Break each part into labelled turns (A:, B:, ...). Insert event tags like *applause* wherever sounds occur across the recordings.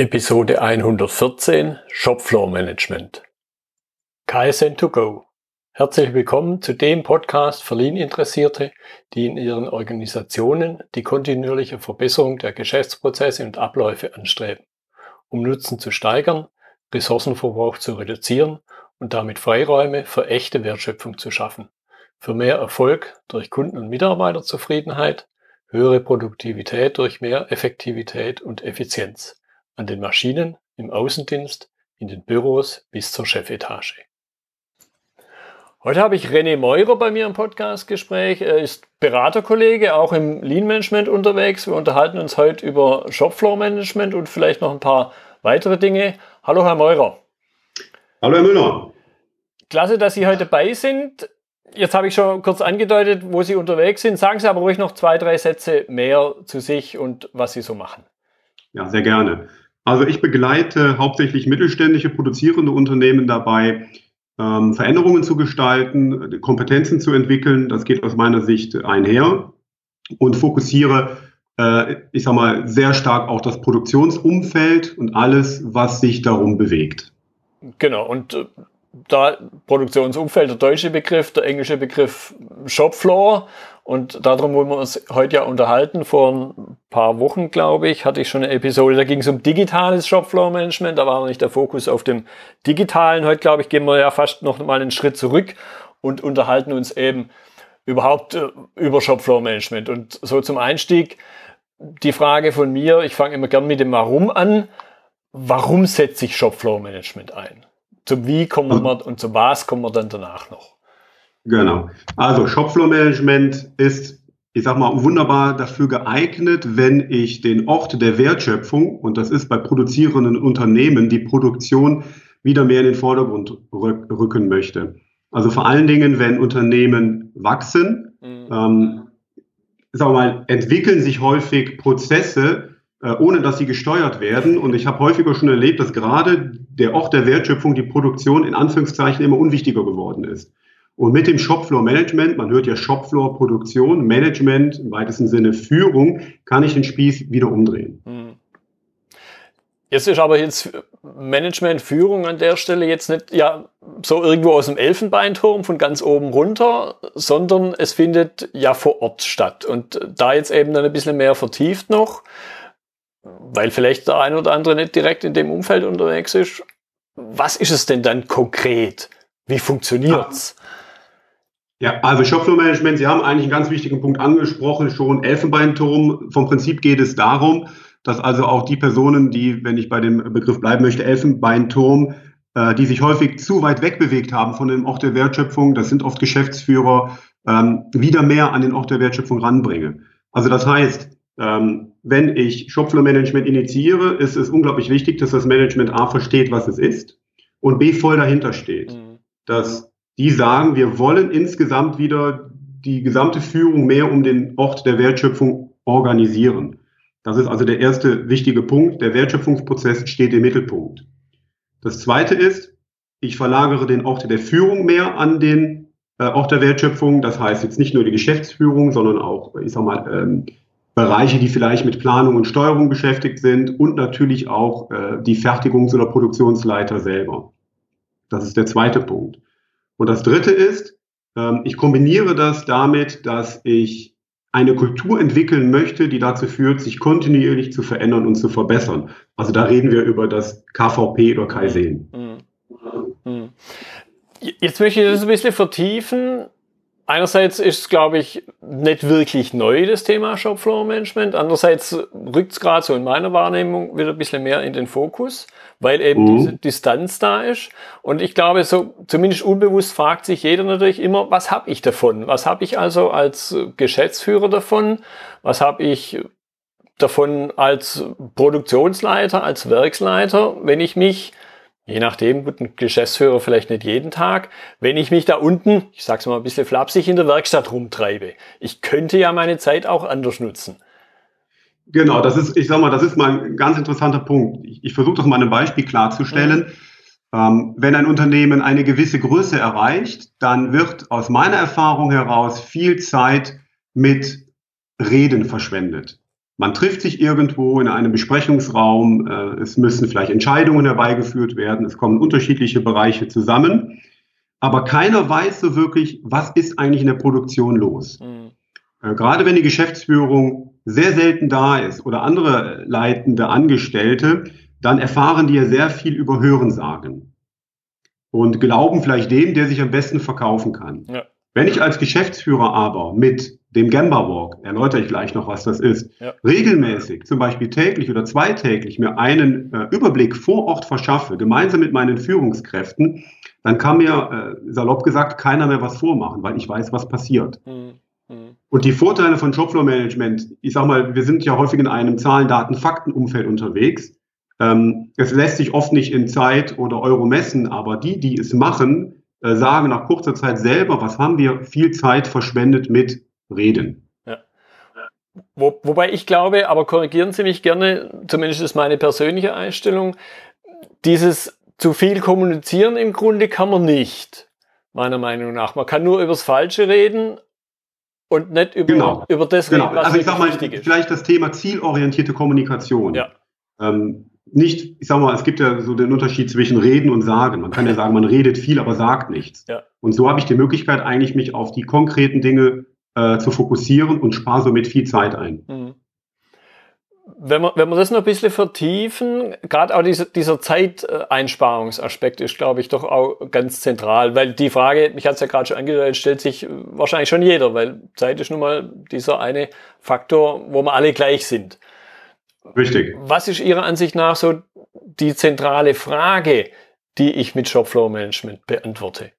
A: Episode 114 Shopfloor Management. KSN2Go. Herzlich willkommen zu dem Podcast für Lean-Interessierte, die in ihren Organisationen die kontinuierliche Verbesserung der Geschäftsprozesse und Abläufe anstreben, um Nutzen zu steigern, Ressourcenverbrauch zu reduzieren und damit Freiräume für echte Wertschöpfung zu schaffen, für mehr Erfolg durch Kunden- und Mitarbeiterzufriedenheit, höhere Produktivität durch mehr Effektivität und Effizienz an den Maschinen, im Außendienst, in den Büros bis zur Chefetage. Heute habe ich René Meurer bei mir im Podcastgespräch. Er ist Beraterkollege, auch im Lean Management unterwegs. Wir unterhalten uns heute über Shopfloor Management und vielleicht noch ein paar weitere Dinge. Hallo, Herr Meurer.
B: Hallo, Herr Müller.
A: Klasse, dass Sie heute dabei sind. Jetzt habe ich schon kurz angedeutet, wo Sie unterwegs sind. Sagen Sie aber ruhig noch zwei, drei Sätze mehr zu sich und was Sie so machen.
B: Ja, sehr gerne. Also ich begleite hauptsächlich mittelständische produzierende Unternehmen dabei, ähm, Veränderungen zu gestalten, Kompetenzen zu entwickeln. Das geht aus meiner Sicht einher und fokussiere, äh, ich sag mal, sehr stark auch das Produktionsumfeld und alles, was sich darum bewegt.
A: Genau. Und äh, da Produktionsumfeld, der deutsche Begriff, der englische Begriff Shopfloor. Und darum wollen wir uns heute ja unterhalten. Vor ein paar Wochen, glaube ich, hatte ich schon eine Episode, da ging es um digitales Shopfloor-Management. Da war noch nicht der Fokus auf dem digitalen. Heute, glaube ich, gehen wir ja fast noch mal einen Schritt zurück und unterhalten uns eben überhaupt äh, über Shopfloor-Management. Und so zum Einstieg die Frage von mir, ich fange immer gern mit dem Warum an. Warum setze ich Shopfloor-Management ein? Zum Wie kommen wir und zum Was kommen wir dann danach noch.
B: Genau. Also Shopfloor-Management ist, ich sag mal, wunderbar dafür geeignet, wenn ich den Ort der Wertschöpfung, und das ist bei produzierenden Unternehmen, die Produktion wieder mehr in den Vordergrund rücken möchte. Also vor allen Dingen, wenn Unternehmen wachsen, mhm. ähm, sag mal, entwickeln sich häufig Prozesse, äh, ohne dass sie gesteuert werden. Und ich habe häufiger schon erlebt, dass gerade der Ort der Wertschöpfung, die Produktion in Anführungszeichen immer unwichtiger geworden ist. Und mit dem Shopfloor Management, man hört ja Shopfloor Produktion, Management, im weitesten Sinne Führung, kann ich den Spieß wieder umdrehen. Hm.
A: Jetzt ist aber jetzt Management, Führung an der Stelle jetzt nicht ja so irgendwo aus dem Elfenbeinturm von ganz oben runter, sondern es findet ja vor Ort statt. Und da jetzt eben dann ein bisschen mehr vertieft noch, weil vielleicht der ein oder andere nicht direkt in dem Umfeld unterwegs ist. Was ist es denn dann konkret? Wie funktioniert's?
B: Ja, also Shopfloor Management, Sie haben eigentlich einen ganz wichtigen Punkt angesprochen, schon Elfenbeinturm. Vom Prinzip geht es darum, dass also auch die Personen, die, wenn ich bei dem Begriff bleiben möchte, Elfenbeinturm, äh, die sich häufig zu weit wegbewegt haben von dem Ort der Wertschöpfung, das sind oft Geschäftsführer, ähm, wieder mehr an den Ort der Wertschöpfung ranbringe. Also das heißt, ähm, wenn ich Shopfloor-Management initiiere, ist es unglaublich wichtig, dass das Management A versteht, was es ist und B voll dahinter steht. Mhm. Dass die sagen, wir wollen insgesamt wieder die gesamte Führung mehr um den Ort der Wertschöpfung organisieren. Das ist also der erste wichtige Punkt. Der Wertschöpfungsprozess steht im Mittelpunkt. Das zweite ist, ich verlagere den Ort der Führung mehr an den äh, Ort der Wertschöpfung. Das heißt jetzt nicht nur die Geschäftsführung, sondern auch, ich sag mal, ähm, Bereiche, die vielleicht mit Planung und Steuerung beschäftigt sind und natürlich auch äh, die Fertigungs- oder Produktionsleiter selber. Das ist der zweite Punkt. Und das dritte ist, ähm, ich kombiniere das damit, dass ich eine Kultur entwickeln möchte, die dazu führt, sich kontinuierlich zu verändern und zu verbessern. Also da reden wir über das KVP oder Kaizen. Mhm.
A: Mhm. Jetzt möchte ich das ein bisschen vertiefen. Einerseits ist es, glaube ich, nicht wirklich neu, das Thema Shopfloor Management. Andererseits rückt es gerade so in meiner Wahrnehmung wieder ein bisschen mehr in den Fokus, weil eben mhm. diese Distanz da ist. Und ich glaube, so zumindest unbewusst fragt sich jeder natürlich immer, was habe ich davon? Was habe ich also als Geschäftsführer davon? Was habe ich davon als Produktionsleiter, als Werksleiter, wenn ich mich je nachdem, gut, ein Geschäftsführer vielleicht nicht jeden Tag, wenn ich mich da unten, ich sag's mal ein bisschen flapsig, in der Werkstatt rumtreibe. Ich könnte ja meine Zeit auch anders nutzen.
B: Genau, das ist, ich sag mal, das ist mal ein ganz interessanter Punkt. Ich, ich versuche das mal ein Beispiel klarzustellen. Mhm. Ähm, wenn ein Unternehmen eine gewisse Größe erreicht, dann wird aus meiner Erfahrung heraus viel Zeit mit Reden verschwendet. Man trifft sich irgendwo in einem Besprechungsraum, äh, es müssen vielleicht Entscheidungen herbeigeführt werden, es kommen unterschiedliche Bereiche zusammen, aber keiner weiß so wirklich, was ist eigentlich in der Produktion los. Mhm. Äh, gerade wenn die Geschäftsführung sehr selten da ist oder andere leitende Angestellte, dann erfahren die ja sehr viel über Hörensagen und glauben vielleicht dem, der sich am besten verkaufen kann. Ja. Wenn ich als Geschäftsführer aber mit dem Gamba Walk, erläutere ich gleich noch, was das ist, ja. regelmäßig, zum Beispiel täglich oder zweitäglich mir einen äh, Überblick vor Ort verschaffe, gemeinsam mit meinen Führungskräften, dann kann mir, äh, salopp gesagt, keiner mehr was vormachen, weil ich weiß, was passiert. Mhm. mhm. Und die Vorteile von Shopfloor Management, ich sag mal, wir sind ja häufig in einem Zahlen, Daten, Fakten-Umfeld unterwegs. Ähm, es lässt sich oft nicht in Zeit oder Euro messen, aber die, die es machen, äh, sagen nach kurzer Zeit selber, was haben wir viel Zeit verschwendet mit Reden. Ja.
A: Wo, wobei ich glaube, aber korrigieren Sie mich gerne, zumindest ist meine persönliche Einstellung, dieses zu viel kommunizieren im Grunde kann man nicht, meiner Meinung nach. Man kann nur übers Falsche reden und nicht über, genau. über das
B: genau. reden, was also ich sag mal, Vielleicht das Thema zielorientierte Kommunikation. Ja. Ähm, nicht, ich sag mal, es gibt ja so den Unterschied zwischen Reden und Sagen. Man kann ja *laughs* sagen, man redet viel, aber sagt nichts. Ja. Und so habe ich die Möglichkeit, eigentlich mich auf die konkreten Dinge äh, zu fokussieren und spare somit viel Zeit ein. Mhm.
A: Wenn wir, wenn wir das noch ein bisschen vertiefen, gerade auch dieser, dieser Zeiteinsparungsaspekt ist, glaube ich, doch auch ganz zentral, weil die Frage, ich hatte es ja gerade schon angedeutet, stellt sich wahrscheinlich schon jeder, weil Zeit ist nun mal dieser eine Faktor, wo wir alle gleich sind.
B: Richtig.
A: Was ist Ihrer Ansicht nach so die zentrale Frage, die ich mit Shopflow Management beantworte?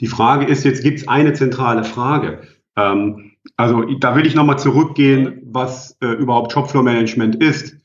B: Die Frage ist jetzt, gibt es eine zentrale Frage? Ähm, also da will ich nochmal zurückgehen, was äh, überhaupt Shopflow Management ist.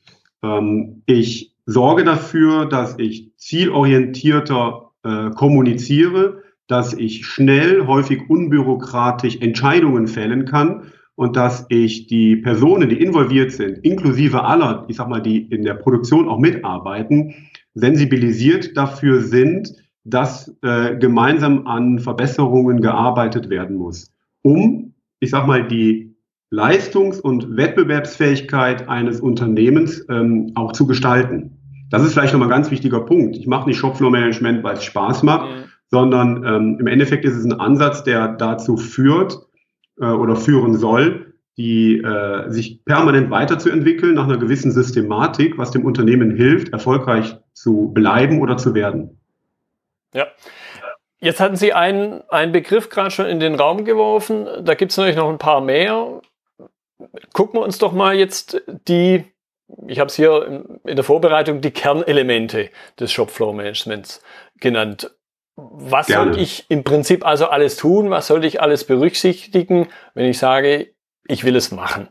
B: Ähm, ich sorge dafür, dass ich zielorientierter äh, kommuniziere, dass ich schnell, häufig unbürokratisch Entscheidungen fällen kann und dass ich die Personen, die involviert sind, inklusive aller, ich sag mal, die in der Produktion auch mitarbeiten, sensibilisiert dafür sind, dass äh, gemeinsam an Verbesserungen gearbeitet werden muss, um, ich sag mal, die Leistungs- und Wettbewerbsfähigkeit eines Unternehmens ähm, auch zu gestalten. Das ist vielleicht nochmal ein ganz wichtiger Punkt. Ich mache nicht Shopfloor-Management, weil es Spaß macht, mhm. sondern ähm, im Endeffekt ist es ein Ansatz, der dazu führt äh, oder führen soll, die äh, sich permanent weiterzuentwickeln nach einer gewissen Systematik, was dem Unternehmen hilft, erfolgreich zu bleiben oder zu werden.
A: Ja. Jetzt hatten Sie einen, einen Begriff gerade schon in den Raum geworfen. Da gibt es natürlich noch ein paar mehr. Gucken wir uns doch mal jetzt die, ich habe es hier in der Vorbereitung, die Kernelemente des Shopflow-Managements genannt. Was Gerne. soll ich im Prinzip also alles tun? Was soll ich alles berücksichtigen, wenn ich sage, ich will es machen?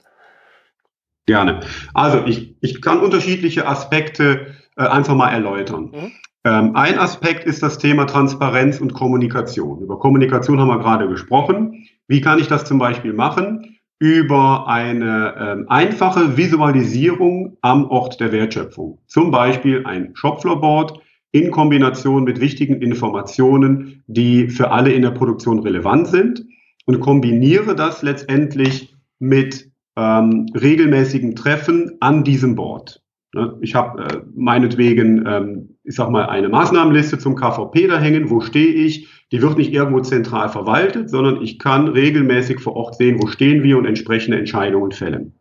B: Gerne. Also ich, ich kann unterschiedliche Aspekte äh, einfach mal erläutern. Mhm. Ähm, ein Aspekt ist das Thema Transparenz und Kommunikation. Über Kommunikation haben wir gerade gesprochen. Wie kann ich das zum Beispiel machen? Über eine ähm, einfache Visualisierung am Ort der Wertschöpfung. Zum Beispiel ein Shopfloorboard in Kombination mit wichtigen Informationen, die für alle in der Produktion relevant sind und kombiniere das letztendlich mit ähm, regelmäßigen Treffen an diesem Board. Ne, ich habe äh, meinetwegen, ähm, ich sag mal, eine Maßnahmenliste zum KVP da hängen. Wo stehe ich? Die wird nicht irgendwo zentral verwaltet, sondern ich kann regelmäßig vor Ort sehen, wo stehen wir und entsprechende Entscheidungen fällen.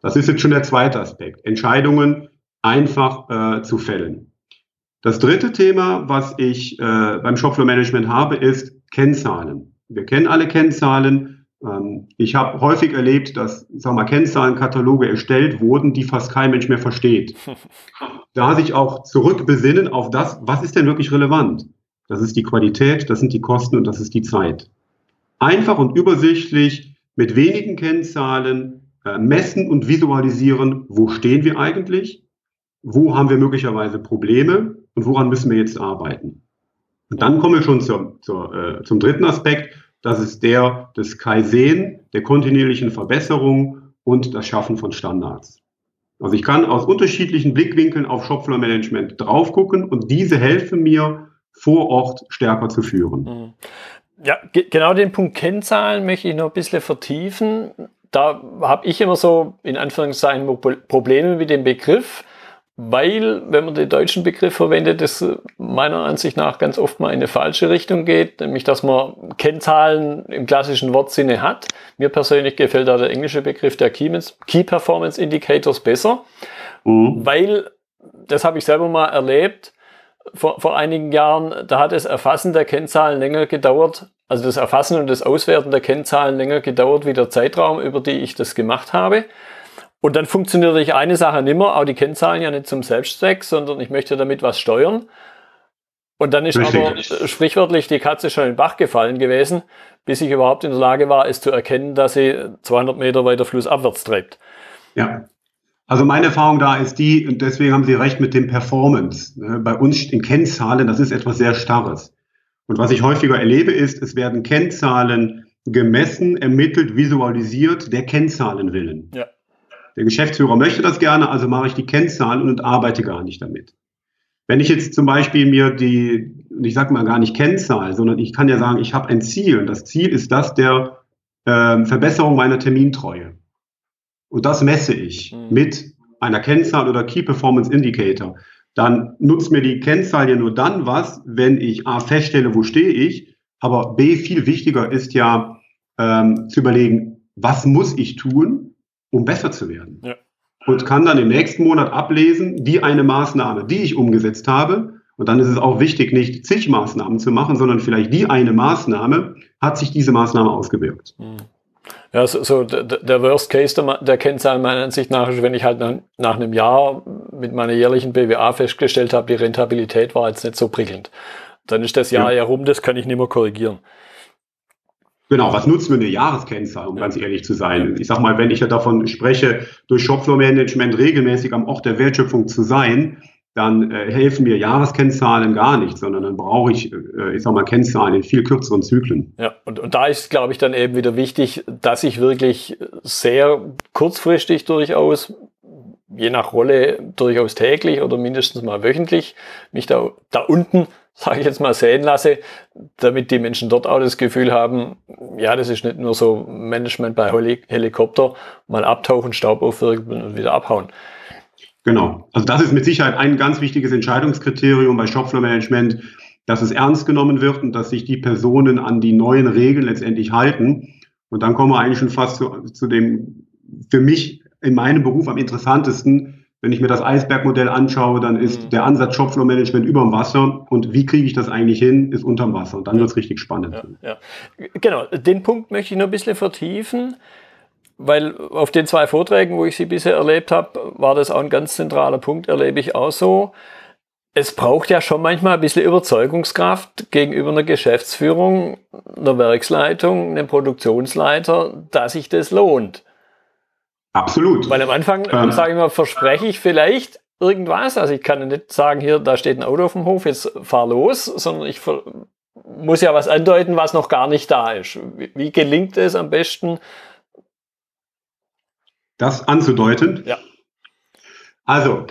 B: Das ist jetzt schon der zweite Aspekt. Entscheidungen einfach äh, zu fällen. Das dritte Thema, was ich äh, beim Shopfloor Management habe, ist Kennzahlen. Wir kennen alle Kennzahlen. Ähm, ich habe häufig erlebt, dass, sag mal, Kennzahlenkataloge erstellt wurden, die fast kein Mensch mehr versteht. *laughs* Da sich auch zurückbesinnen auf das, was ist denn wirklich relevant? Das ist die Qualität, das sind die Kosten und das ist die Zeit. Einfach und übersichtlich mit wenigen Kennzahlen äh, messen und visualisieren, wo stehen wir eigentlich, wo haben wir möglicherweise Probleme und woran müssen wir jetzt arbeiten. Und dann kommen wir schon zur, zur, äh, zum dritten Aspekt, das ist der des Kaizen, der kontinuierlichen Verbesserung und das Schaffen von Standards. Also ich kann aus unterschiedlichen Blickwinkeln auf Shopfloor Management drauf gucken und diese helfen mir vor Ort stärker zu führen.
A: Mhm. Ja, genau den Punkt Kennzahlen möchte ich noch ein bisschen vertiefen. da habe ich immer so in Anführungszeichen Probleme mit dem Begriff, weil, wenn man den deutschen Begriff verwendet, das meiner Ansicht nach ganz oft mal in eine falsche Richtung geht, nämlich dass man Kennzahlen im klassischen Wortsinne hat. Mir persönlich gefällt da der englische Begriff der Key Performance Indicators besser, mhm. weil, das habe ich selber mal erlebt, vor, vor einigen Jahren, da hat das Erfassen der Kennzahlen länger gedauert, also das Erfassen und das Auswerten der Kennzahlen länger gedauert wie der Zeitraum, über die ich das gemacht habe. Und dann funktioniert natürlich eine Sache nimmer, auch die Kennzahlen ja nicht zum Selbstzweck, sondern ich möchte damit was steuern. Und dann ist Richtig. aber sprichwörtlich die Katze schon in den Bach gefallen gewesen, bis ich überhaupt in der Lage war, es zu erkennen, dass sie 200 Meter weiter flussabwärts treibt.
B: Ja. Also meine Erfahrung da ist die, und deswegen haben Sie recht mit dem Performance. Ne, bei uns in Kennzahlen, das ist etwas sehr Starres. Und was ich häufiger erlebe, ist, es werden Kennzahlen gemessen, ermittelt, visualisiert, der Kennzahlen willen. Ja. Der Geschäftsführer möchte das gerne, also mache ich die Kennzahlen und arbeite gar nicht damit. Wenn ich jetzt zum Beispiel mir die, ich sage mal gar nicht Kennzahl, sondern ich kann ja sagen, ich habe ein Ziel und das Ziel ist das der äh, Verbesserung meiner Termintreue. Und das messe ich mhm. mit einer Kennzahl oder Key Performance Indicator. Dann nutzt mir die Kennzahl ja nur dann was, wenn ich A feststelle, wo stehe ich, aber B viel wichtiger ist ja ähm, zu überlegen, was muss ich tun, um besser zu werden. Ja. Und kann dann im nächsten Monat ablesen, die eine Maßnahme, die ich umgesetzt habe. Und dann ist es auch wichtig, nicht zig Maßnahmen zu machen, sondern vielleicht die eine Maßnahme hat sich diese Maßnahme ausgewirkt.
A: Hm. Ja, so, so der Worst Case der, der Kennzahl meiner Ansicht nach ist, wenn ich halt nach, nach einem Jahr mit meiner jährlichen BWA festgestellt habe, die Rentabilität war jetzt nicht so prickelnd. Dann ist das Jahr ja, ja rum, das kann ich nicht mehr korrigieren.
B: Genau, was nutzt mir eine Jahreskennzahl, um ganz ehrlich zu sein? Ich sag mal, wenn ich ja davon spreche, durch Shopfloor-Management regelmäßig am Ort der Wertschöpfung zu sein, dann äh, helfen mir Jahreskennzahlen gar nicht, sondern dann brauche ich, äh, ich sag mal, Kennzahlen in viel kürzeren Zyklen.
A: Ja, und, und da ist, glaube ich, dann eben wieder wichtig, dass ich wirklich sehr kurzfristig durchaus, je nach Rolle, durchaus täglich oder mindestens mal wöchentlich mich da, da unten sage ich jetzt mal, sehen lasse, damit die Menschen dort auch das Gefühl haben, ja, das ist nicht nur so Management bei Helikopter, mal abtauchen, Staub aufwirbeln und wieder abhauen.
B: Genau. Also das ist mit Sicherheit ein ganz wichtiges Entscheidungskriterium bei Shopfloor-Management, dass es ernst genommen wird und dass sich die Personen an die neuen Regeln letztendlich halten. Und dann kommen wir eigentlich schon fast zu, zu dem für mich in meinem Beruf am interessantesten, wenn ich mir das Eisbergmodell anschaue, dann ist mhm. der Ansatz Shopfloor Management über dem Wasser und wie kriege ich das eigentlich hin, ist unterm Wasser. Und dann wird es richtig spannend.
A: Ja, ja. Genau, den Punkt möchte ich noch ein bisschen vertiefen, weil auf den zwei Vorträgen, wo ich sie bisher erlebt habe, war das auch ein ganz zentraler Punkt, erlebe ich auch so. Es braucht ja schon manchmal ein bisschen Überzeugungskraft gegenüber einer Geschäftsführung, einer Werksleitung, einem Produktionsleiter, dass sich das lohnt.
B: Absolut.
A: Weil am Anfang, ähm, sage ich mal, verspreche ich vielleicht irgendwas. Also ich kann nicht sagen, hier, da steht ein Auto auf dem Hof, jetzt fahr los, sondern ich muss ja was andeuten, was noch gar nicht da ist. Wie, wie gelingt es am besten?
B: Das anzudeuten?
A: Ja.
B: Also,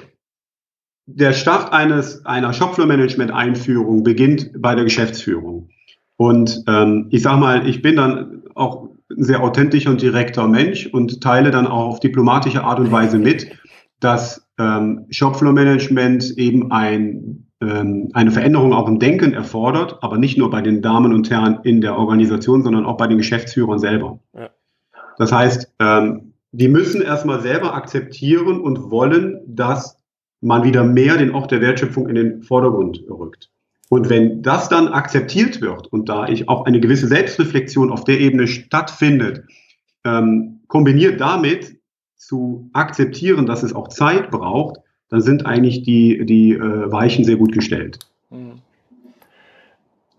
B: der Start eines, einer Shopfloor-Management-Einführung beginnt bei der Geschäftsführung. Und ähm, ich sage mal, ich bin dann auch ein sehr authentischer und direkter Mensch und teile dann auch auf diplomatische Art und Weise mit, dass ähm, Shopfloor-Management eben ein, ähm, eine Veränderung auch im Denken erfordert, aber nicht nur bei den Damen und Herren in der Organisation, sondern auch bei den Geschäftsführern selber. Ja. Das heißt, ähm, die müssen erstmal selber akzeptieren und wollen, dass man wieder mehr den Ort der Wertschöpfung in den Vordergrund rückt. Und wenn das dann akzeptiert wird und da ich auch eine gewisse Selbstreflexion auf der Ebene stattfindet, ähm, kombiniert damit zu akzeptieren, dass es auch Zeit braucht, dann sind eigentlich die, die äh, Weichen sehr gut gestellt. Hm.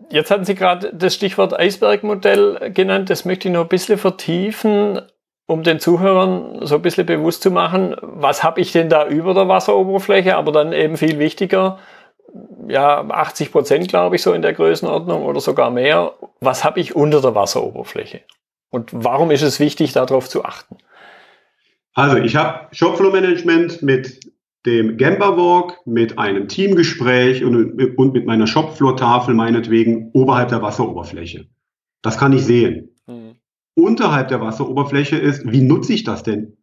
A: Jetzt hatten Sie gerade das Stichwort Eisbergmodell genannt. Das möchte ich noch ein bisschen vertiefen, um den Zuhörern so ein bisschen bewusst zu machen, was habe ich denn da über der Wasseroberfläche, aber dann eben viel wichtiger, ja, 80 Prozent, glaube ich, so in der Größenordnung oder sogar mehr. Was habe ich unter der Wasseroberfläche? Und warum ist es wichtig, darauf zu achten?
B: Also, ich habe Shopfloor-Management mit dem Gemba Walk, mit einem Teamgespräch und, und mit meiner Shopfloor-Tafel meinetwegen oberhalb der Wasseroberfläche. Das kann ich sehen. Mhm. unterhalb der Wasseroberfläche ist, wie nutze ich das denn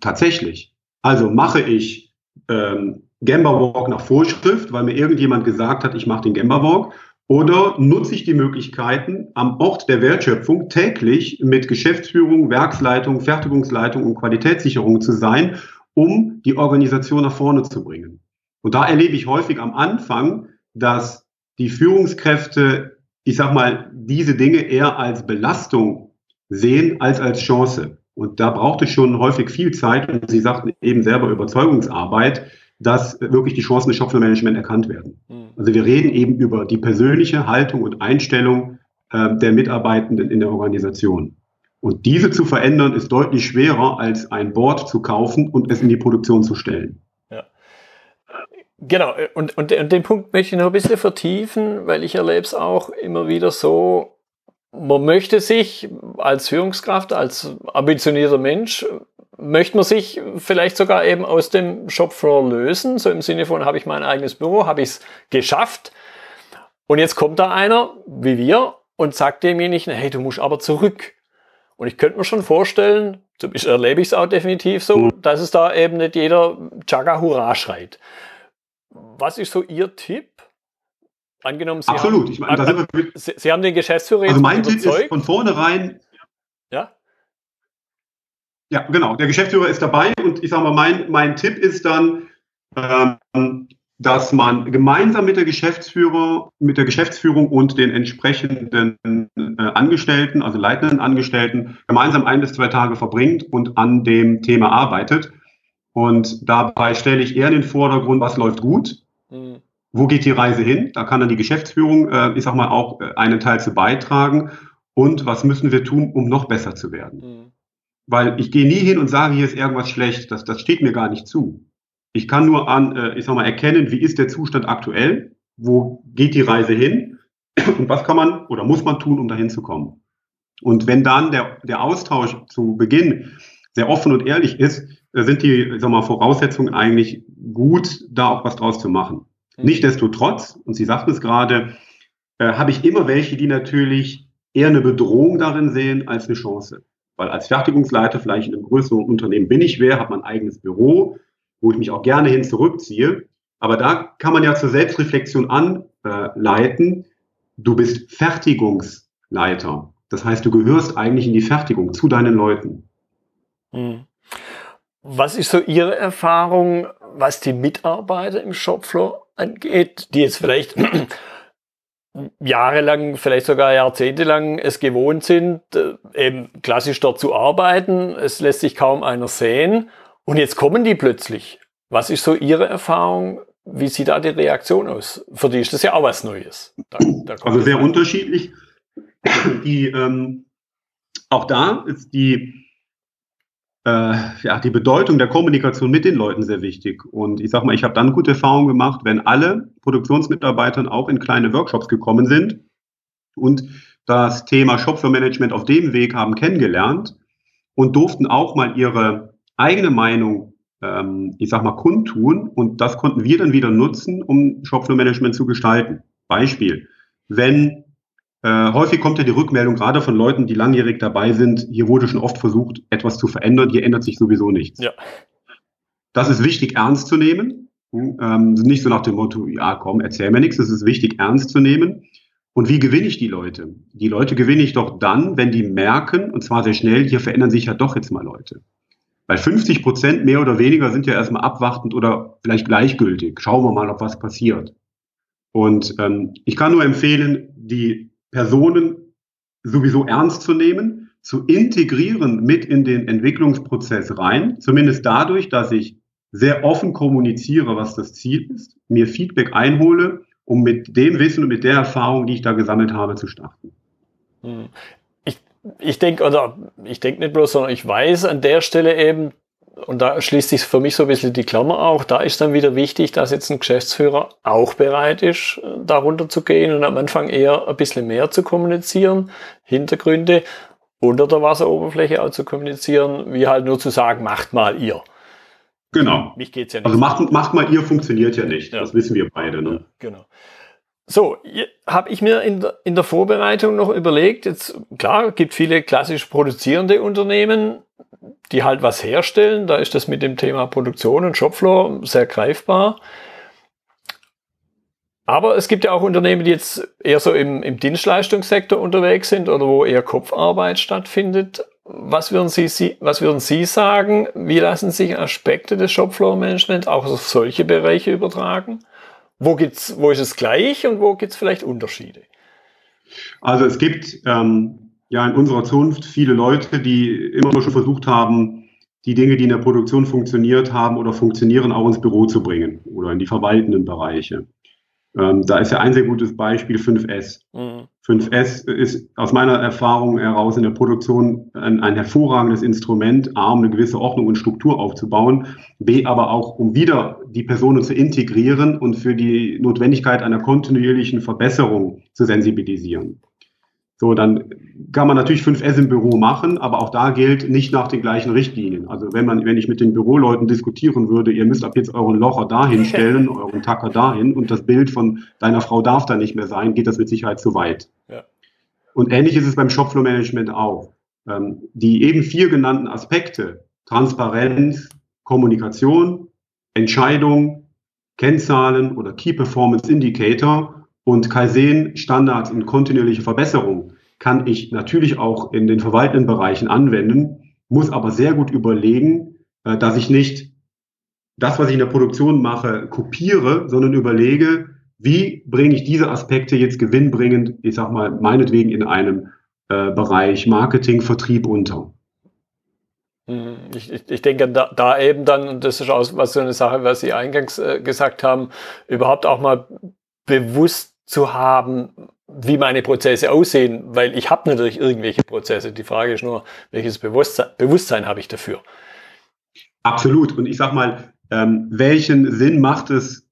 B: tatsächlich? Also mache ich ähm, Gamba Walk nach Vorschrift, weil mir irgendjemand gesagt hat, ich mache den Gamba Walk, oder nutze ich die Möglichkeiten, am Ort der Wertschöpfung täglich mit Geschäftsführung, Werksleitung, Fertigungsleitung und Qualitätssicherung zu sein, um die Organisation nach vorne zu bringen? Und da erlebe ich häufig am Anfang, dass die Führungskräfte, ich sag mal, diese Dinge eher als Belastung sehen als als Chance. Und da braucht es schon häufig viel Zeit. Und Sie sagten eben selber Überzeugungsarbeit, dass wirklich die Chancen des Shopfloor-Management erkannt werden. Hm. Also wir reden eben über die persönliche Haltung und Einstellung äh, der Mitarbeitenden in der Organisation. Und diese zu verändern, ist deutlich schwerer, als ein Board zu kaufen und es in die Produktion zu stellen. Ja.
A: Genau, und, und, und den Punkt möchte ich noch ein bisschen vertiefen, weil ich erlebe es auch immer wieder so, man möchte sich als Führungskraft, als ambitionierter Mensch, möchte man sich vielleicht sogar eben aus dem Shopfloor lösen, so im Sinne von, habe ich mein eigenes Büro, habe ich es geschafft. Und jetzt kommt da einer, wie wir, und sagt demjenigen, hey, du musst aber zurück. Und ich könnte mir schon vorstellen, so erlebe ich es auch definitiv so, mhm. dass es da eben nicht jeder Chaga Hurra schreit. Was ist so Ihr Tipp?
B: Angenommen, Sie, Absolut. Haben, ich meine,
A: Sie, Sie, haben den Geschäftsführer
B: also mein Tipp ist von vornherein.
A: Ja.
B: Genau. Der Geschäftsführer ist dabei und ich sage mal, mein, mein Tipp ist dann, ähm, dass man gemeinsam mit der Geschäftsführer, mit der Geschäftsführung und den entsprechenden äh, Angestellten, also leitenden Angestellten, gemeinsam ein bis zwei Tage verbringt und an dem Thema arbeitet. Und dabei stelle ich eher in den Vordergrund, was läuft gut, mhm. wo geht die Reise hin. Da kann dann die Geschäftsführung, äh, ich sag mal, auch äh, einen Teil zu beitragen. Und was müssen wir tun, um noch besser zu werden? Mhm. Weil ich gehe nie hin und sage, hier ist irgendwas schlecht. Das, das steht mir gar nicht zu. Ich kann nur an, äh, ich sag mal, erkennen, wie ist der Zustand aktuell, wo geht die Reise hin und was kann man oder muss man tun, um dahin zu kommen. Und wenn dann der, der Austausch zu Beginn sehr offen und ehrlich ist, sind die ich sag mal, Voraussetzungen eigentlich gut, da auch was draus zu machen. Mhm. Nichtsdestotrotz, und Sie sagten es gerade, äh, habe ich immer welche, die natürlich eher eine Bedrohung darin sehen als eine Chance. Weil als Fertigungsleiter vielleicht in einem größeren Unternehmen bin ich wer, habe mein eigenes Büro, wo ich mich auch gerne hin zurückziehe. Aber da kann man ja zur Selbstreflexion anleiten. Du bist Fertigungsleiter. Das heißt, du gehörst eigentlich in die Fertigung zu deinen Leuten.
A: Hm. Was ist so Ihre Erfahrung, was die Mitarbeiter im Shopfloor angeht, die jetzt vielleicht jahrelang, vielleicht sogar jahrzehntelang es gewohnt sind, äh, eben klassisch dort zu arbeiten. Es lässt sich kaum einer sehen. Und jetzt kommen die plötzlich. Was ist so Ihre Erfahrung? Wie sieht da die Reaktion aus? Für die ist das ja auch was Neues.
B: Da, da also sehr unterschiedlich. Die, ähm, auch da ist die, äh, ja, die Bedeutung der Kommunikation mit den Leuten sehr wichtig. Und ich sage mal, ich habe dann gute Erfahrungen gemacht, wenn alle Produktionsmitarbeiter auch in kleine Workshops gekommen sind und das Thema Shopfloor-Management auf dem Weg haben kennengelernt und durften auch mal ihre eigene Meinung, ähm, ich sag mal, kundtun. Und das konnten wir dann wieder nutzen, um Shopfloor-Management zu gestalten. Beispiel, wenn äh, häufig kommt ja die Rückmeldung gerade von Leuten, die langjährig dabei sind, hier wurde schon oft versucht, etwas zu verändern, hier ändert sich sowieso nichts. Ja. Das ist wichtig ernst zu nehmen. Ähm, nicht so nach dem Motto, ja komm, erzähl mir nichts, es ist wichtig ernst zu nehmen. Und wie gewinne ich die Leute? Die Leute gewinne ich doch dann, wenn die merken, und zwar sehr schnell, hier verändern sich ja doch jetzt mal Leute. Weil 50 Prozent mehr oder weniger sind ja erstmal abwartend oder vielleicht gleichgültig. Schauen wir mal, ob was passiert. Und ähm, ich kann nur empfehlen, die Personen sowieso ernst zu nehmen, zu integrieren mit in den Entwicklungsprozess rein, zumindest dadurch, dass ich sehr offen kommuniziere, was das Ziel ist, mir Feedback einhole, um mit dem Wissen und mit der Erfahrung, die ich da gesammelt habe, zu starten.
A: Hm. Ich, ich denke, oder ich denke nicht bloß, sondern ich weiß an der Stelle eben, und da schließt sich für mich so ein bisschen die Klammer auch, da ist dann wieder wichtig, dass jetzt ein Geschäftsführer auch bereit ist, darunter zu gehen und am Anfang eher ein bisschen mehr zu kommunizieren, Hintergründe unter der Wasseroberfläche auch zu kommunizieren, wie halt nur zu sagen, macht mal ihr.
B: Genau. Mich geht's ja nicht. Also macht, macht mal ihr funktioniert ja nicht. Ja. Das wissen wir beide. Ne?
A: Genau. So, habe ich mir in der, in der Vorbereitung noch überlegt, jetzt klar, gibt viele klassisch produzierende Unternehmen, die halt was herstellen. Da ist das mit dem Thema Produktion und Shopfloor sehr greifbar. Aber es gibt ja auch Unternehmen, die jetzt eher so im, im Dienstleistungssektor unterwegs sind oder wo eher Kopfarbeit stattfindet. Was würden Sie, was würden Sie sagen? Wie lassen sich Aspekte des Shopfloor-Management auch auf solche Bereiche übertragen? Wo, gibt's, wo ist es gleich und wo gibt es vielleicht Unterschiede?
B: Also es gibt ähm, ja in unserer Zunft viele Leute, die immer schon versucht haben, die Dinge, die in der Produktion funktioniert haben oder funktionieren, auch ins Büro zu bringen oder in die verwaltenden Bereiche. Ähm, da ist ja ein sehr gutes Beispiel 5S. Mhm. 5S ist aus meiner Erfahrung heraus in der Produktion ein, ein, hervorragendes Instrument, A, um eine gewisse Ordnung und Struktur aufzubauen, B, aber auch, um wieder die Personen zu integrieren und für die Notwendigkeit einer kontinuierlichen Verbesserung zu sensibilisieren. So, dann kann man natürlich 5S im Büro machen, aber auch da gilt nicht nach den gleichen Richtlinien. Also wenn man, wenn ich mit den Büroleuten diskutieren würde, ihr müsst ab jetzt euren Locher dahin *laughs* stellen, euren Tacker dahin und das Bild von deiner Frau darf da nicht mehr sein, geht das mit Sicherheit zu weit. Ja. Und ähnlich ist es beim Shopfloor-Management auch. Ähm, die eben vier genannten Aspekte, Transparenz, Kommunikation, Entscheidung, Kennzahlen oder Key Performance Indicator und Kaizen, Standards und kontinuierliche Verbesserung kann ich natürlich auch in den verwaltenden Bereichen anwenden, muss aber sehr gut überlegen, äh, dass ich nicht das, was ich in der Produktion mache, kopiere, sondern überlege, wie bringe ich diese Aspekte jetzt gewinnbringend, ich sag mal, meinetwegen in einem äh, Bereich Marketing, Vertrieb unter.
A: Mhm. Ich, ich, ich denke da, da eben dann, und das ist auch was so eine Sache, was Sie eingangs äh, gesagt haben, überhaupt auch mal bewusst zu haben, wie meine Prozesse aussehen, weil ich habe natürlich irgendwelche Prozesse. Die Frage ist nur, welches Bewusstsein, Bewusstsein habe ich dafür?
B: Absolut. Und ich sag mal, ähm, welchen Sinn macht es,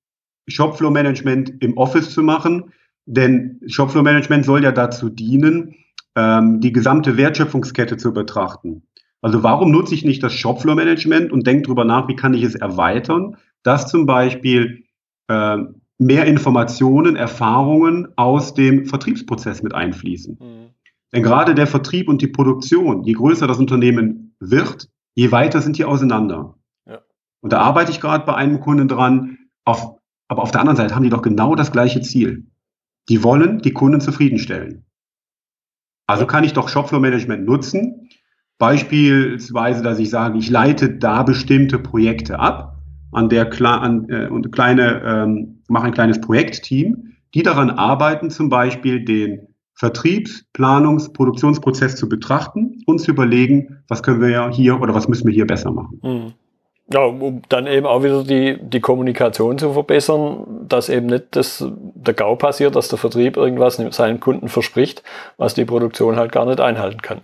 B: Shopflow-Management im Office zu machen? Denn Shopflow-Management soll ja dazu dienen, ähm, die gesamte Wertschöpfungskette zu betrachten. Also warum nutze ich nicht das Shopflow-Management und denke darüber nach, wie kann ich es erweitern, dass zum Beispiel äh, mehr Informationen, Erfahrungen aus dem Vertriebsprozess mit einfließen. Mhm. Denn gerade der Vertrieb und die Produktion, je größer das Unternehmen wird, je weiter sind die auseinander. Ja. Und da arbeite ich gerade bei einem Kunden dran, auf, aber auf der anderen Seite haben die doch genau das gleiche Ziel. Die wollen die Kunden zufriedenstellen. Also kann ich doch Shopfloor Management nutzen, beispielsweise, dass ich sage, ich leite da bestimmte Projekte ab an der an, äh, und kleine, ähm, mache ein kleines Projektteam, die daran arbeiten, zum Beispiel den Vertriebs-, Planungs-, Produktionsprozess zu betrachten und zu überlegen, was können wir ja hier oder was müssen wir hier besser machen. Mhm.
A: Ja, um dann eben auch wieder die, die Kommunikation zu verbessern, dass eben nicht das, der GAU passiert, dass der Vertrieb irgendwas seinen Kunden verspricht, was die Produktion halt gar nicht einhalten kann.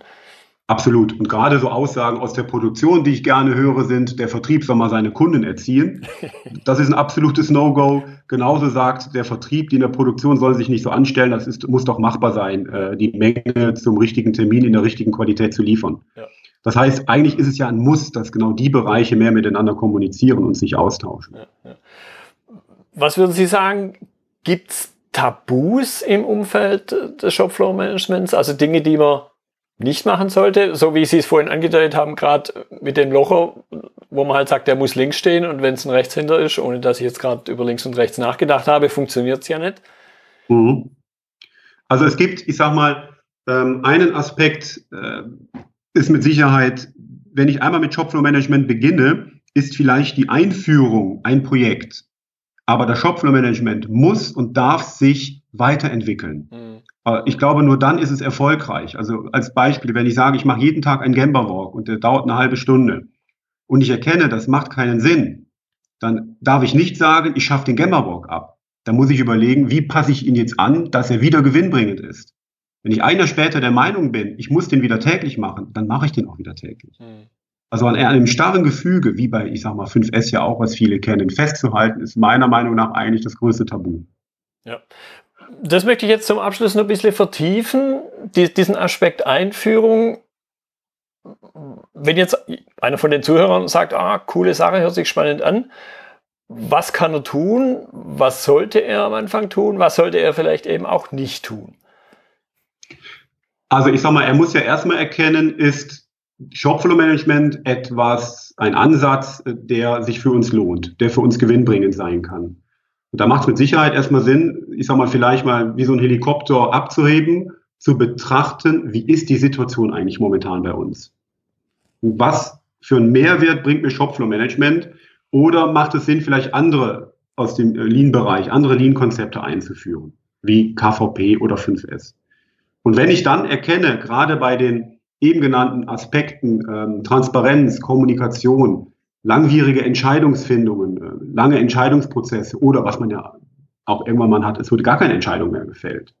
B: Absolut. Und gerade so Aussagen aus der Produktion, die ich gerne höre, sind, der Vertrieb soll mal seine Kunden erziehen. *laughs* Das ist ein absolutes No-Go. Genauso sagt der Vertrieb, die in der Produktion sollen sich nicht so anstellen. Das ist, muss doch machbar sein, äh, die Menge zum richtigen Termin in der richtigen Qualität zu liefern. Ja. Das heißt, eigentlich ist es ja ein Muss, dass genau die Bereiche mehr miteinander kommunizieren und sich austauschen. Ja, ja.
A: Was würden Sie sagen, gibt es Tabus im Umfeld des Shopfloor-Managements? Also Dinge, die man nicht machen sollte, so wie Sie es vorhin angedeutet haben, gerade mit dem Locher, wo man halt sagt, der muss links stehen und wenn es ein Rechtshänder ist, ohne dass ich jetzt gerade über links und rechts nachgedacht habe, funktioniert es ja nicht. Mhm.
B: Also es gibt, ich sag mal, ähm, einen Aspekt äh, ist mit Sicherheit, wenn ich einmal mit Shopflow Management beginne, ist vielleicht die Einführung ein Projekt. Aber das Shopflow Management muss und darf sich weiterentwickeln. Mhm. Ich glaube, nur dann ist es erfolgreich. Also als Beispiel, wenn ich sage, ich mache jeden Tag einen Gamba Walk und der dauert eine halbe Stunde und ich erkenne, das macht keinen Sinn, dann darf ich nicht sagen, ich schaffe den Gamba Walk ab. Dann muss ich überlegen, wie passe ich ihn jetzt an, dass er wieder gewinnbringend ist. Wenn ich ein Jahr später der Meinung bin, ich muss den wieder täglich machen, dann mache ich den auch wieder täglich. Mhm. Also an einem starren Gefüge, wie bei, ich sag mal, 5S ja auch, was viele kennen, festzuhalten, ist meiner Meinung nach eigentlich das größte Tabu.
A: Ja, das möchte ich jetzt zum Abschluss noch ein bisschen vertiefen, diesen Aspekt Einführung. Wenn jetzt einer von den Zuhörern sagt, ah, coole Sache, hört sich spannend an, was kann er tun? Was sollte er am Anfang tun? Was sollte er vielleicht eben auch nicht tun?
B: Also ich sag mal, er muss ja erstmal erkennen, ist Shopflow Management etwas, ein Ansatz, der sich für uns lohnt, der für uns gewinnbringend sein kann. Und da macht es mit Sicherheit erstmal Sinn, ich sag mal, vielleicht mal wie so ein Helikopter abzuheben, zu betrachten, wie ist die Situation eigentlich momentan bei uns? Was für einen Mehrwert bringt mir Shopflow Management? Oder macht es Sinn, vielleicht andere aus dem äh, Lean-Bereich, andere Lean-Konzepte einzuführen, wie KVP oder 5S? Und wenn ich dann erkenne, gerade bei den eben genannten Aspekten, ähm, Transparenz, Kommunikation, langwierige Entscheidungsfindungen, äh, lange Entscheidungsprozesse oder was man ja auch irgendwann mal hat, es wurde gar keine Entscheidung mehr gefällt.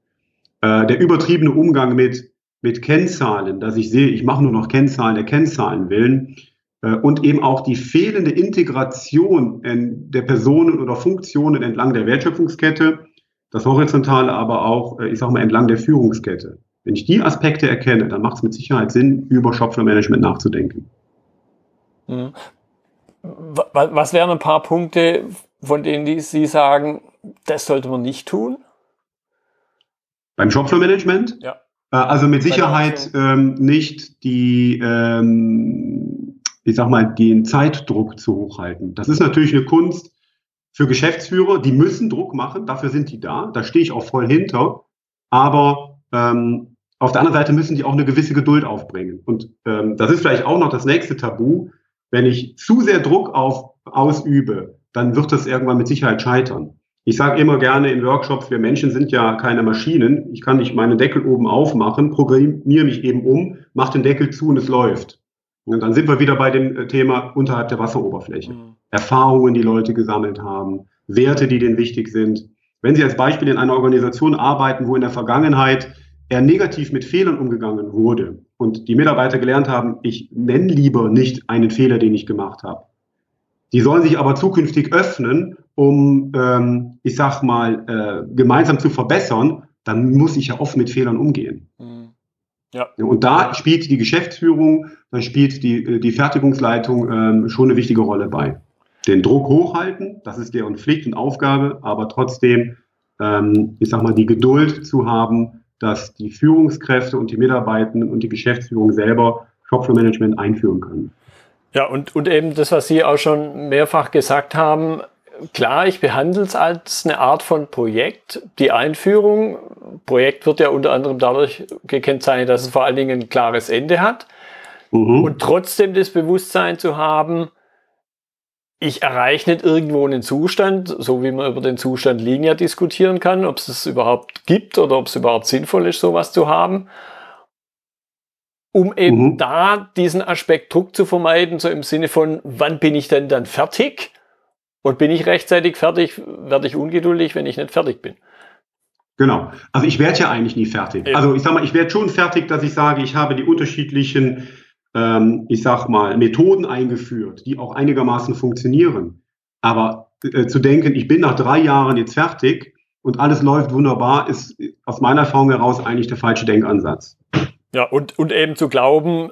B: Äh, der übertriebene Umgang mit, mit Kennzahlen, dass ich sehe, ich mache nur noch Kennzahlen der Kennzahlen willen, äh, und eben auch die fehlende Integration der Personen oder Funktionen entlang der Wertschöpfungskette, das Horizontale aber auch, äh, ich sage mal, entlang der Führungskette. Wenn ich die Aspekte erkenne, dann macht es mit Sicherheit Sinn, über Shopfloor-Management nachzudenken.
A: Mhm. Was wären ein paar Punkte, von denen Sie sagen, das sollte man nicht tun?
B: Beim Shopfloor-Management?
A: Ja.
B: Äh, also mit Sicherheit ähm, nicht die, ähm, ich sag mal, den Zeitdruck zu hochhalten. Das ist natürlich eine Kunst für Geschäftsführer, die müssen Druck machen, dafür sind die da, da stehe ich auch voll hinter. Aber ähm, auf der anderen Seite müssen die auch eine gewisse Geduld aufbringen. Und ähm, das ist vielleicht auch noch das nächste Tabu. Wenn ich zu sehr Druck auf, ausübe, dann wird das irgendwann mit Sicherheit scheitern. Ich sage immer gerne in Workshops, wir Menschen sind ja keine Maschinen. Ich kann nicht meinen Deckel oben aufmachen, programmiere mich eben um, mache den Deckel zu und es läuft. Und dann sind wir wieder bei dem äh, Thema unterhalb der Wasseroberfläche. Mhm. Erfahrungen, die Leute gesammelt haben, Werte, die denen wichtig sind. Wenn Sie als Beispiel in einer Organisation arbeiten, wo in der Vergangenheit eher negativ mit Fehlern umgegangen wurde und die Mitarbeiter gelernt haben, ich nenne lieber nicht einen Fehler, den ich gemacht habe. Die sollen sich aber zukünftig öffnen, um, ähm, ich sag mal, äh, gemeinsam zu verbessern, dann muss ich ja offen mit Fehlern umgehen. Mhm. Ja. Und da spielt die Geschäftsführung, da spielt die, äh, die Fertigungsleitung ähm, schon eine wichtige Rolle bei. Den Druck hochhalten, das ist deren Pflicht und Aufgabe, aber trotzdem, ähm, ich sag mal, die Geduld zu haben, dass die Führungskräfte und die Mitarbeitenden und die Geschäftsführung selber Shopfloor-Management einführen können.
A: Ja, und, und eben das, was Sie auch schon mehrfach gesagt haben, klar, ich behandle es als eine Art von Projekt. Die Einführung, Projekt wird ja unter anderem dadurch gekennzeichnet, dass es vor allen Dingen ein klares Ende hat. Mhm. Und trotzdem das Bewusstsein zu haben, ich erreiche nicht irgendwo einen Zustand, so wie man über den Zustand Linie diskutieren kann, ob es es überhaupt gibt oder ob es überhaupt sinnvoll ist, sowas zu haben. Um eben mhm. da diesen Aspekt Druck zu vermeiden, so im Sinne von, wann bin ich denn dann fertig? Und bin ich rechtzeitig fertig, werde ich ungeduldig, wenn ich nicht fertig bin.
B: Genau. Also ich werde ja eigentlich nie fertig. Ja. Also ich sage mal, ich werde schon fertig, dass ich sage, ich habe die unterschiedlichen, ähm, ich sag mal, Methoden eingeführt, die auch einigermaßen funktionieren. Aber äh, zu denken, ich bin nach drei Jahren jetzt fertig und alles läuft wunderbar, ist aus meiner Erfahrung heraus eigentlich der falsche Denkansatz.
A: Ja, und, und eben zu glauben,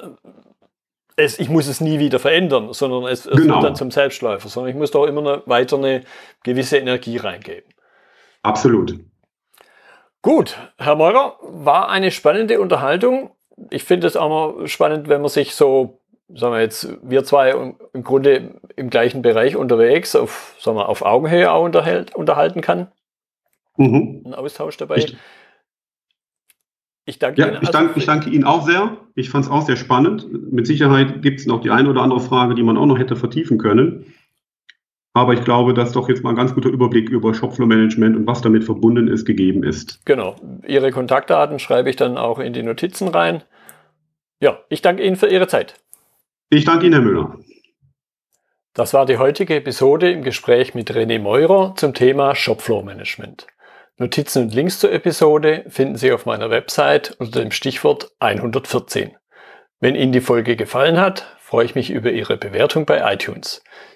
A: es, ich muss es nie wieder verändern, sondern es, es
B: genau.
A: wird dann zum Selbstläufer, sondern ich muss da immer eine, weiter eine gewisse Energie reingeben.
B: Absolut.
A: Gut, Herr Meurer, war eine spannende Unterhaltung. Ich finde es auch mal spannend, wenn man sich so, sagen wir jetzt, wir zwei im Grunde im gleichen Bereich unterwegs, auf, sagen wir, auf Augenhöhe auch unterhält, unterhalten kann. Mhm. Ein Austausch dabei.
B: Ich, ich danke ja, Ihnen. Ich, also danke, ich danke Ihnen auch sehr. Ich fand es auch sehr spannend. Mit Sicherheit gibt es noch die eine oder andere Frage, die man auch noch hätte vertiefen können. Aber ich glaube, dass doch jetzt mal ein ganz guter Überblick über Shopflow-Management und was damit verbunden ist, gegeben ist.
A: Genau. Ihre Kontaktdaten schreibe ich dann auch in die Notizen rein. Ja, ich danke Ihnen für Ihre Zeit.
B: Ich danke Ihnen, Herr Müller.
A: Das war die heutige Episode im Gespräch mit René Meurer zum Thema Shopflow-Management. Notizen und Links zur Episode finden Sie auf meiner Website unter dem Stichwort 114. Wenn Ihnen die Folge gefallen hat, freue ich mich über Ihre Bewertung bei iTunes.